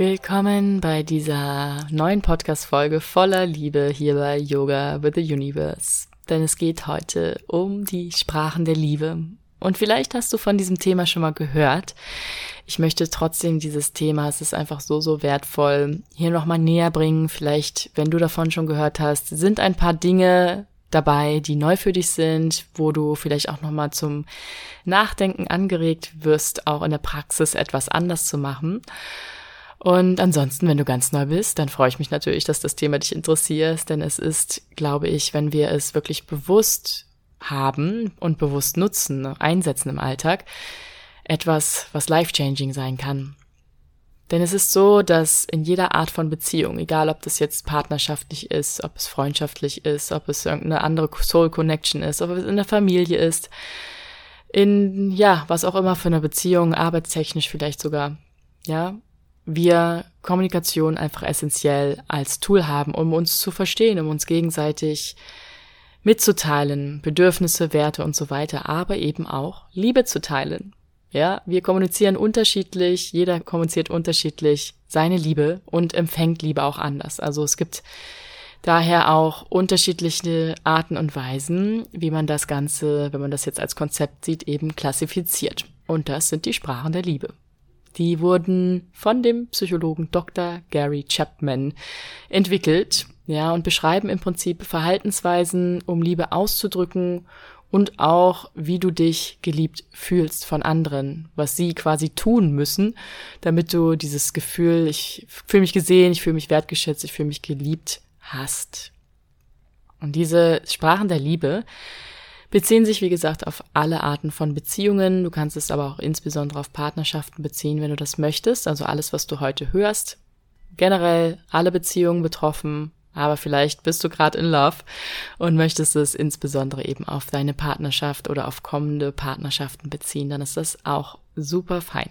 Willkommen bei dieser neuen Podcast-Folge voller Liebe hier bei Yoga with the Universe. Denn es geht heute um die Sprachen der Liebe. Und vielleicht hast du von diesem Thema schon mal gehört. Ich möchte trotzdem dieses Thema, es ist einfach so, so wertvoll, hier nochmal näher bringen. Vielleicht, wenn du davon schon gehört hast, sind ein paar Dinge dabei, die neu für dich sind, wo du vielleicht auch nochmal zum Nachdenken angeregt wirst, auch in der Praxis etwas anders zu machen. Und ansonsten, wenn du ganz neu bist, dann freue ich mich natürlich, dass das Thema dich interessiert, denn es ist, glaube ich, wenn wir es wirklich bewusst haben und bewusst nutzen, einsetzen im Alltag, etwas, was life-changing sein kann. Denn es ist so, dass in jeder Art von Beziehung, egal ob das jetzt partnerschaftlich ist, ob es freundschaftlich ist, ob es irgendeine andere Soul Connection ist, ob es in der Familie ist, in, ja, was auch immer für eine Beziehung, arbeitstechnisch vielleicht sogar, ja, wir Kommunikation einfach essentiell als Tool haben, um uns zu verstehen, um uns gegenseitig mitzuteilen, Bedürfnisse, Werte und so weiter, aber eben auch Liebe zu teilen. Ja, wir kommunizieren unterschiedlich, jeder kommuniziert unterschiedlich seine Liebe und empfängt Liebe auch anders. Also es gibt daher auch unterschiedliche Arten und Weisen, wie man das Ganze, wenn man das jetzt als Konzept sieht, eben klassifiziert. Und das sind die Sprachen der Liebe. Die wurden von dem Psychologen Dr. Gary Chapman entwickelt, ja, und beschreiben im Prinzip Verhaltensweisen, um Liebe auszudrücken und auch, wie du dich geliebt fühlst von anderen, was sie quasi tun müssen, damit du dieses Gefühl, ich fühle mich gesehen, ich fühle mich wertgeschätzt, ich fühle mich geliebt hast. Und diese Sprachen der Liebe beziehen sich, wie gesagt, auf alle Arten von Beziehungen. Du kannst es aber auch insbesondere auf Partnerschaften beziehen, wenn du das möchtest. Also alles, was du heute hörst. Generell alle Beziehungen betroffen, aber vielleicht bist du gerade in Love und möchtest es insbesondere eben auf deine Partnerschaft oder auf kommende Partnerschaften beziehen, dann ist das auch super fein.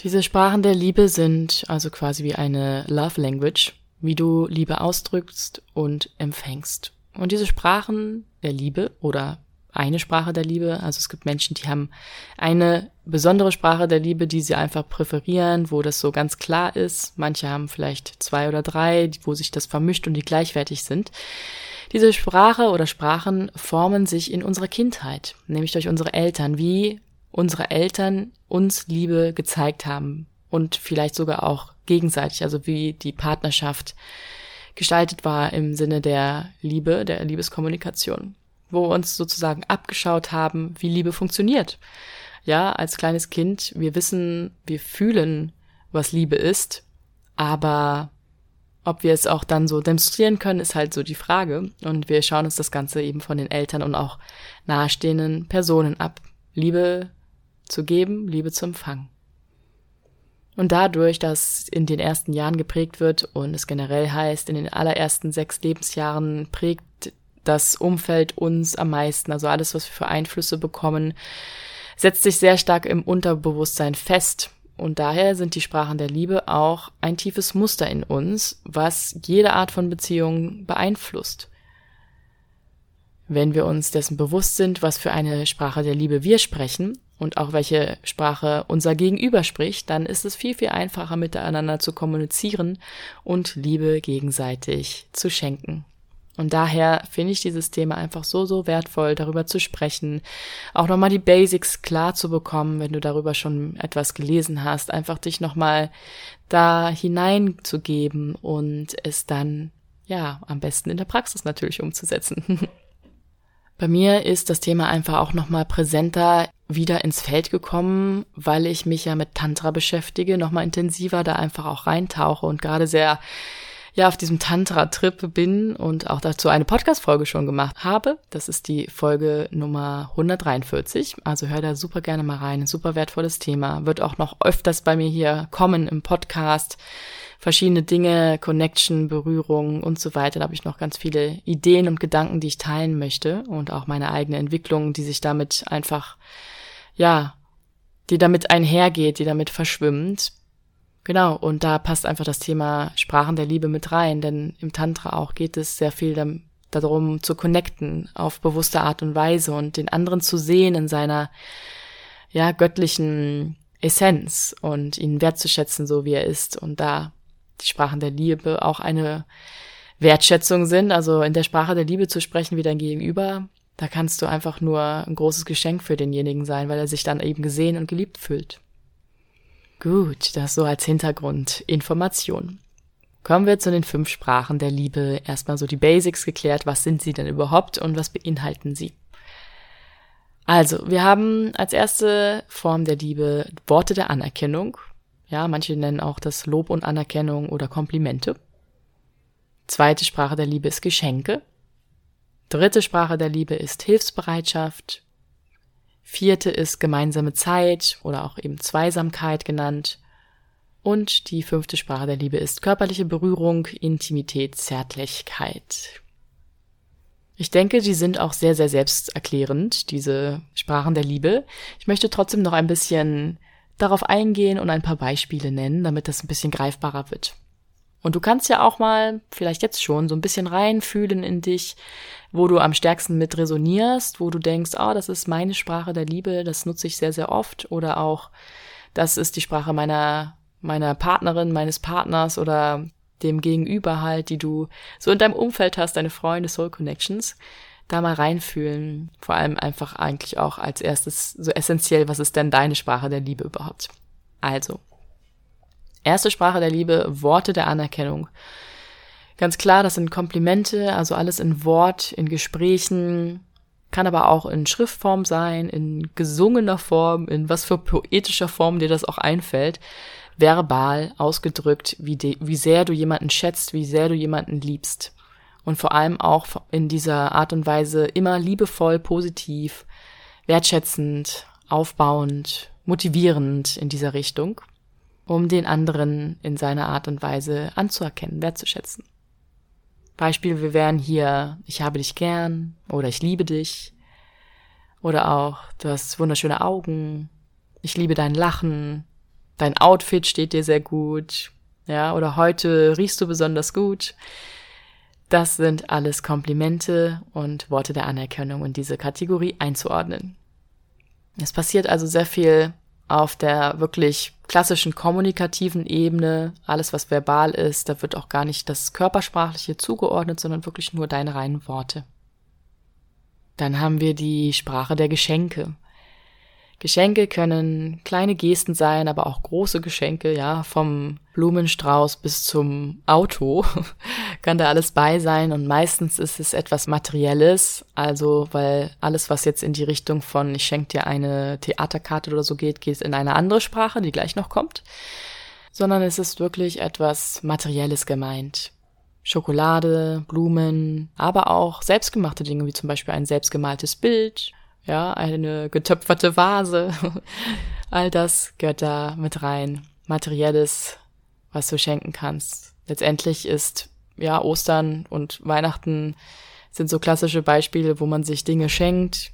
Diese Sprachen der Liebe sind also quasi wie eine Love Language, wie du Liebe ausdrückst und empfängst. Und diese Sprachen der Liebe oder eine Sprache der Liebe. Also es gibt Menschen, die haben eine besondere Sprache der Liebe, die sie einfach präferieren, wo das so ganz klar ist. Manche haben vielleicht zwei oder drei, wo sich das vermischt und die gleichwertig sind. Diese Sprache oder Sprachen formen sich in unserer Kindheit, nämlich durch unsere Eltern, wie unsere Eltern uns Liebe gezeigt haben und vielleicht sogar auch gegenseitig, also wie die Partnerschaft gestaltet war im Sinne der Liebe, der Liebeskommunikation wo wir uns sozusagen abgeschaut haben, wie Liebe funktioniert. Ja, als kleines Kind, wir wissen, wir fühlen, was Liebe ist, aber ob wir es auch dann so demonstrieren können, ist halt so die Frage. Und wir schauen uns das Ganze eben von den Eltern und auch nahestehenden Personen ab. Liebe zu geben, Liebe zu empfangen. Und dadurch, dass in den ersten Jahren geprägt wird und es generell heißt, in den allerersten sechs Lebensjahren prägt das Umfeld uns am meisten, also alles, was wir für Einflüsse bekommen, setzt sich sehr stark im Unterbewusstsein fest. Und daher sind die Sprachen der Liebe auch ein tiefes Muster in uns, was jede Art von Beziehung beeinflusst. Wenn wir uns dessen bewusst sind, was für eine Sprache der Liebe wir sprechen und auch welche Sprache unser Gegenüber spricht, dann ist es viel, viel einfacher miteinander zu kommunizieren und Liebe gegenseitig zu schenken. Und daher finde ich dieses Thema einfach so, so wertvoll, darüber zu sprechen, auch nochmal die Basics klar zu bekommen, wenn du darüber schon etwas gelesen hast, einfach dich nochmal da hineinzugeben und es dann, ja, am besten in der Praxis natürlich umzusetzen. Bei mir ist das Thema einfach auch nochmal präsenter wieder ins Feld gekommen, weil ich mich ja mit Tantra beschäftige, nochmal intensiver da einfach auch reintauche und gerade sehr ja auf diesem Tantra-Trip bin und auch dazu eine Podcast-Folge schon gemacht habe. Das ist die Folge Nummer 143. Also hör da super gerne mal rein. Ein super wertvolles Thema. Wird auch noch öfters bei mir hier kommen im Podcast. Verschiedene Dinge, Connection, Berührung und so weiter. Da habe ich noch ganz viele Ideen und Gedanken, die ich teilen möchte und auch meine eigene Entwicklung, die sich damit einfach, ja, die damit einhergeht, die damit verschwimmt Genau, und da passt einfach das Thema Sprachen der Liebe mit rein, denn im Tantra auch geht es sehr viel darum zu connecten auf bewusste Art und Weise und den anderen zu sehen in seiner ja göttlichen Essenz und ihn wertzuschätzen, so wie er ist. Und da die Sprachen der Liebe auch eine Wertschätzung sind, also in der Sprache der Liebe zu sprechen wie dein Gegenüber, da kannst du einfach nur ein großes Geschenk für denjenigen sein, weil er sich dann eben gesehen und geliebt fühlt. Gut, das so als Hintergrundinformation. Kommen wir zu den fünf Sprachen der Liebe. Erstmal so die Basics geklärt. Was sind sie denn überhaupt und was beinhalten sie? Also, wir haben als erste Form der Liebe Worte der Anerkennung. Ja, manche nennen auch das Lob und Anerkennung oder Komplimente. Zweite Sprache der Liebe ist Geschenke. Dritte Sprache der Liebe ist Hilfsbereitschaft. Vierte ist gemeinsame Zeit oder auch eben Zweisamkeit genannt. Und die fünfte Sprache der Liebe ist körperliche Berührung, Intimität, Zärtlichkeit. Ich denke, die sind auch sehr, sehr selbsterklärend, diese Sprachen der Liebe. Ich möchte trotzdem noch ein bisschen darauf eingehen und ein paar Beispiele nennen, damit das ein bisschen greifbarer wird. Und du kannst ja auch mal, vielleicht jetzt schon, so ein bisschen reinfühlen in dich, wo du am stärksten mit resonierst, wo du denkst, oh, das ist meine Sprache der Liebe, das nutze ich sehr, sehr oft. Oder auch, das ist die Sprache meiner, meiner Partnerin, meines Partners oder dem Gegenüber halt, die du so in deinem Umfeld hast, deine Freunde, Soul Connections. Da mal reinfühlen. Vor allem einfach eigentlich auch als erstes so essentiell, was ist denn deine Sprache der Liebe überhaupt? Also, Erste Sprache der Liebe, Worte der Anerkennung. Ganz klar, das sind Komplimente, also alles in Wort, in Gesprächen, kann aber auch in Schriftform sein, in gesungener Form, in was für poetischer Form dir das auch einfällt, verbal ausgedrückt, wie, de, wie sehr du jemanden schätzt, wie sehr du jemanden liebst. Und vor allem auch in dieser Art und Weise immer liebevoll, positiv, wertschätzend, aufbauend, motivierend in dieser Richtung um den anderen in seiner Art und Weise anzuerkennen, wertzuschätzen. Beispiel, wir wären hier, ich habe dich gern oder ich liebe dich oder auch, du hast wunderschöne Augen, ich liebe dein Lachen, dein Outfit steht dir sehr gut, ja, oder heute riechst du besonders gut. Das sind alles Komplimente und Worte der Anerkennung in diese Kategorie einzuordnen. Es passiert also sehr viel auf der wirklich klassischen kommunikativen Ebene, alles was verbal ist, da wird auch gar nicht das Körpersprachliche zugeordnet, sondern wirklich nur deine reinen Worte. Dann haben wir die Sprache der Geschenke. Geschenke können kleine Gesten sein, aber auch große Geschenke, ja, vom Blumenstrauß bis zum Auto kann da alles bei sein und meistens ist es etwas Materielles, also weil alles, was jetzt in die Richtung von ich schenke dir eine Theaterkarte oder so geht, geht in eine andere Sprache, die gleich noch kommt, sondern es ist wirklich etwas Materielles gemeint. Schokolade, Blumen, aber auch selbstgemachte Dinge, wie zum Beispiel ein selbstgemaltes Bild, ja, eine getöpferte Vase. All das gehört da mit rein. Materielles, was du schenken kannst. Letztendlich ist, ja, Ostern und Weihnachten sind so klassische Beispiele, wo man sich Dinge schenkt,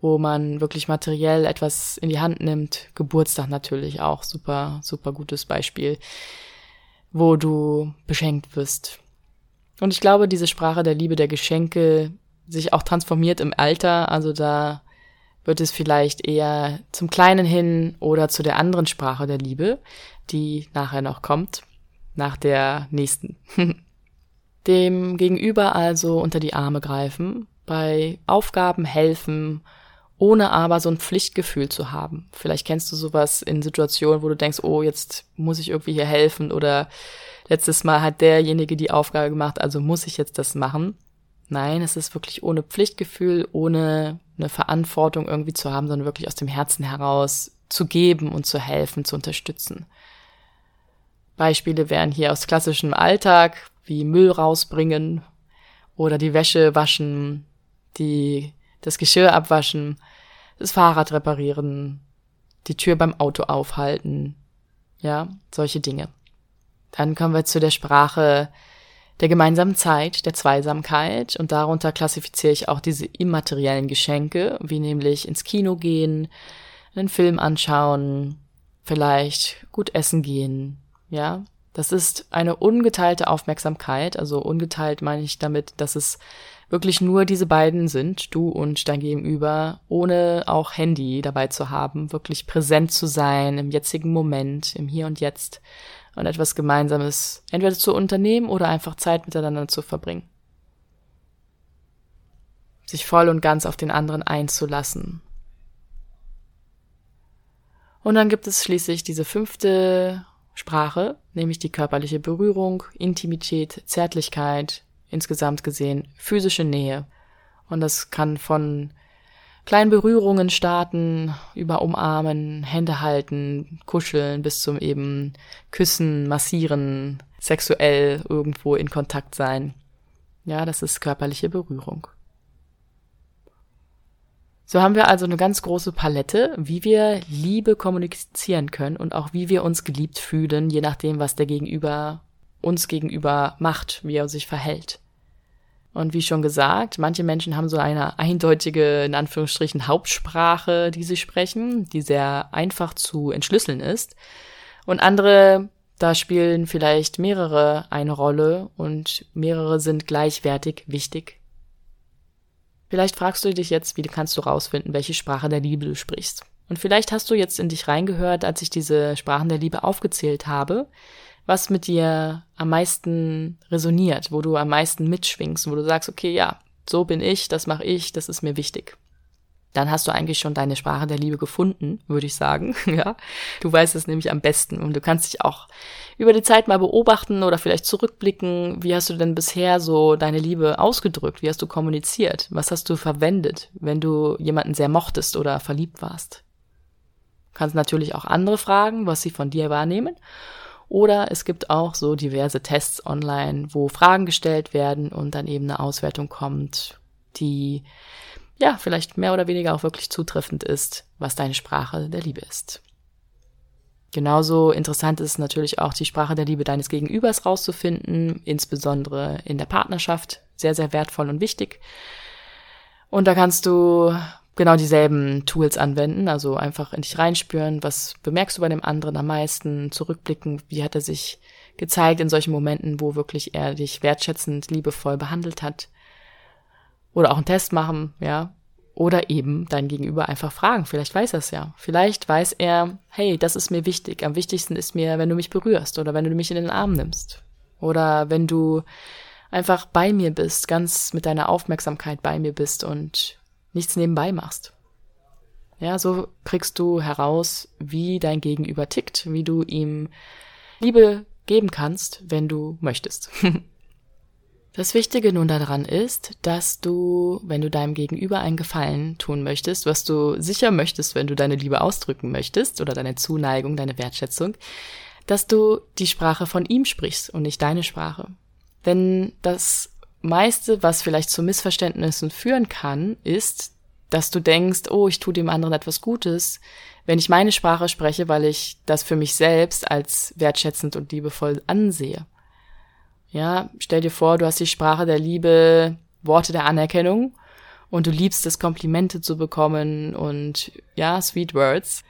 wo man wirklich materiell etwas in die Hand nimmt. Geburtstag natürlich auch super, super gutes Beispiel, wo du beschenkt wirst. Und ich glaube, diese Sprache der Liebe, der Geschenke sich auch transformiert im Alter. Also da wird es vielleicht eher zum Kleinen hin oder zu der anderen Sprache der Liebe, die nachher noch kommt, nach der nächsten. Dem Gegenüber also unter die Arme greifen, bei Aufgaben helfen, ohne aber so ein Pflichtgefühl zu haben. Vielleicht kennst du sowas in Situationen, wo du denkst, oh, jetzt muss ich irgendwie hier helfen oder letztes Mal hat derjenige die Aufgabe gemacht, also muss ich jetzt das machen. Nein, es ist wirklich ohne Pflichtgefühl, ohne eine Verantwortung irgendwie zu haben, sondern wirklich aus dem Herzen heraus zu geben und zu helfen, zu unterstützen. Beispiele wären hier aus klassischem Alltag, wie Müll rausbringen oder die Wäsche waschen, die, das Geschirr abwaschen, das Fahrrad reparieren, die Tür beim Auto aufhalten, ja, solche Dinge. Dann kommen wir zu der Sprache der gemeinsamen Zeit, der Zweisamkeit. Und darunter klassifiziere ich auch diese immateriellen Geschenke, wie nämlich ins Kino gehen, einen Film anschauen, vielleicht gut essen gehen, ja, Das ist eine ungeteilte Aufmerksamkeit. Also ungeteilt meine ich damit, dass es wirklich nur diese beiden sind, du und dein Gegenüber, ohne auch Handy dabei zu haben, wirklich präsent zu sein im jetzigen Moment, im Hier und Jetzt und etwas Gemeinsames entweder zu unternehmen oder einfach Zeit miteinander zu verbringen. Sich voll und ganz auf den anderen einzulassen. Und dann gibt es schließlich diese fünfte Sprache, nämlich die körperliche Berührung, Intimität, Zärtlichkeit, insgesamt gesehen physische Nähe. Und das kann von kleinen Berührungen starten, über Umarmen, Hände halten, kuscheln, bis zum eben Küssen, Massieren, sexuell irgendwo in Kontakt sein. Ja, das ist körperliche Berührung. So haben wir also eine ganz große Palette, wie wir Liebe kommunizieren können und auch wie wir uns geliebt fühlen, je nachdem, was der Gegenüber uns gegenüber macht, wie er sich verhält. Und wie schon gesagt, manche Menschen haben so eine eindeutige, in Anführungsstrichen, Hauptsprache, die sie sprechen, die sehr einfach zu entschlüsseln ist. Und andere, da spielen vielleicht mehrere eine Rolle und mehrere sind gleichwertig wichtig. Vielleicht fragst du dich jetzt, wie kannst du rausfinden, welche Sprache der Liebe du sprichst. Und vielleicht hast du jetzt in dich reingehört, als ich diese Sprachen der Liebe aufgezählt habe was mit dir am meisten resoniert, wo du am meisten mitschwingst, wo du sagst, okay, ja, so bin ich, das mache ich, das ist mir wichtig. Dann hast du eigentlich schon deine Sprache der Liebe gefunden, würde ich sagen, ja. Du weißt es nämlich am besten und du kannst dich auch über die Zeit mal beobachten oder vielleicht zurückblicken. Wie hast du denn bisher so deine Liebe ausgedrückt? Wie hast du kommuniziert? Was hast du verwendet, wenn du jemanden sehr mochtest oder verliebt warst? Du kannst natürlich auch andere fragen, was sie von dir wahrnehmen oder es gibt auch so diverse Tests online, wo Fragen gestellt werden und dann eben eine Auswertung kommt, die ja vielleicht mehr oder weniger auch wirklich zutreffend ist, was deine Sprache der Liebe ist. Genauso interessant ist natürlich auch die Sprache der Liebe deines Gegenübers rauszufinden, insbesondere in der Partnerschaft. Sehr, sehr wertvoll und wichtig. Und da kannst du genau dieselben Tools anwenden, also einfach in dich reinspüren, was bemerkst du bei dem anderen am meisten, zurückblicken, wie hat er sich gezeigt in solchen Momenten, wo wirklich er dich wertschätzend, liebevoll behandelt hat. Oder auch einen Test machen, ja. Oder eben dein Gegenüber einfach fragen. Vielleicht weiß er es ja. Vielleicht weiß er, hey, das ist mir wichtig. Am wichtigsten ist mir, wenn du mich berührst oder wenn du mich in den Arm nimmst. Oder wenn du einfach bei mir bist, ganz mit deiner Aufmerksamkeit bei mir bist und nichts nebenbei machst. Ja, so kriegst du heraus, wie dein Gegenüber tickt, wie du ihm Liebe geben kannst, wenn du möchtest. Das Wichtige nun daran ist, dass du, wenn du deinem Gegenüber einen Gefallen tun möchtest, was du sicher möchtest, wenn du deine Liebe ausdrücken möchtest oder deine Zuneigung, deine Wertschätzung, dass du die Sprache von ihm sprichst und nicht deine Sprache. Denn das meiste, was vielleicht zu Missverständnissen führen kann, ist, dass du denkst, oh, ich tue dem anderen etwas Gutes, wenn ich meine Sprache spreche, weil ich das für mich selbst als wertschätzend und liebevoll ansehe. Ja, stell dir vor, du hast die Sprache der Liebe, Worte der Anerkennung und du liebst es, Komplimente zu bekommen und ja, sweet words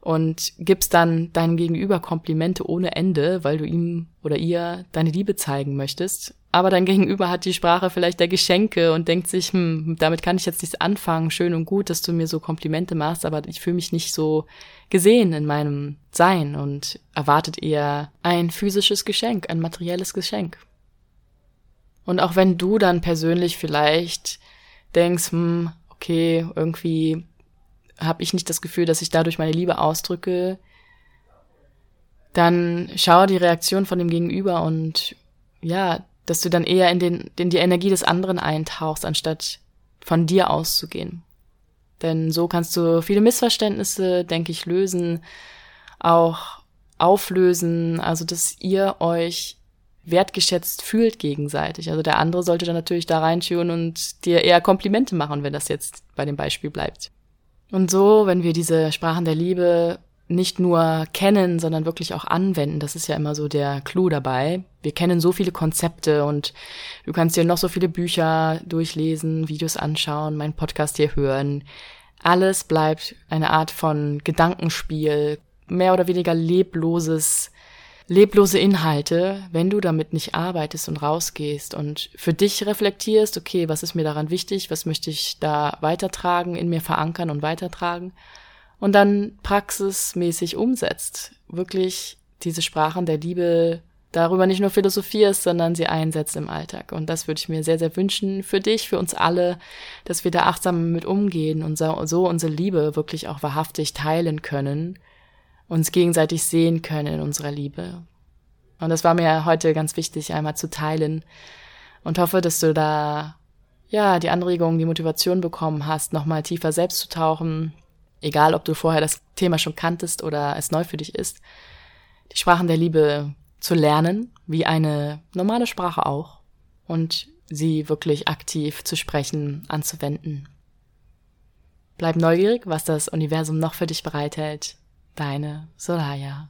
und gibst dann deinem Gegenüber Komplimente ohne Ende, weil du ihm oder ihr deine Liebe zeigen möchtest. Aber dein Gegenüber hat die Sprache vielleicht der Geschenke und denkt sich, hm, damit kann ich jetzt nichts anfangen, schön und gut, dass du mir so Komplimente machst, aber ich fühle mich nicht so gesehen in meinem Sein und erwartet eher ein physisches Geschenk, ein materielles Geschenk. Und auch wenn du dann persönlich vielleicht denkst, hm, okay, irgendwie habe ich nicht das Gefühl, dass ich dadurch meine Liebe ausdrücke, dann schau die Reaktion von dem Gegenüber und ja, dass du dann eher in, den, in die Energie des anderen eintauchst, anstatt von dir auszugehen. Denn so kannst du viele Missverständnisse, denke ich, lösen, auch auflösen, also dass ihr euch wertgeschätzt fühlt gegenseitig. Also der andere sollte dann natürlich da reinschauen und dir eher Komplimente machen, wenn das jetzt bei dem Beispiel bleibt. Und so, wenn wir diese Sprachen der Liebe nicht nur kennen, sondern wirklich auch anwenden. Das ist ja immer so der Clou dabei. Wir kennen so viele Konzepte und du kannst dir noch so viele Bücher durchlesen, Videos anschauen, meinen Podcast hier hören. Alles bleibt eine Art von Gedankenspiel, mehr oder weniger lebloses leblose Inhalte, wenn du damit nicht arbeitest und rausgehst und für dich reflektierst, okay, was ist mir daran wichtig, was möchte ich da weitertragen, in mir verankern und weitertragen und dann praxismäßig umsetzt, wirklich diese Sprachen der Liebe darüber nicht nur philosophierst, sondern sie einsetzt im Alltag. Und das würde ich mir sehr, sehr wünschen für dich, für uns alle, dass wir da achtsam mit umgehen und so unsere Liebe wirklich auch wahrhaftig teilen können uns gegenseitig sehen können in unserer Liebe. Und das war mir heute ganz wichtig, einmal zu teilen und hoffe, dass du da ja die Anregung, die Motivation bekommen hast, nochmal tiefer selbst zu tauchen, egal ob du vorher das Thema schon kanntest oder es neu für dich ist, die Sprachen der Liebe zu lernen, wie eine normale Sprache auch, und sie wirklich aktiv zu sprechen, anzuwenden. Bleib neugierig, was das Universum noch für dich bereithält Deine Soraya.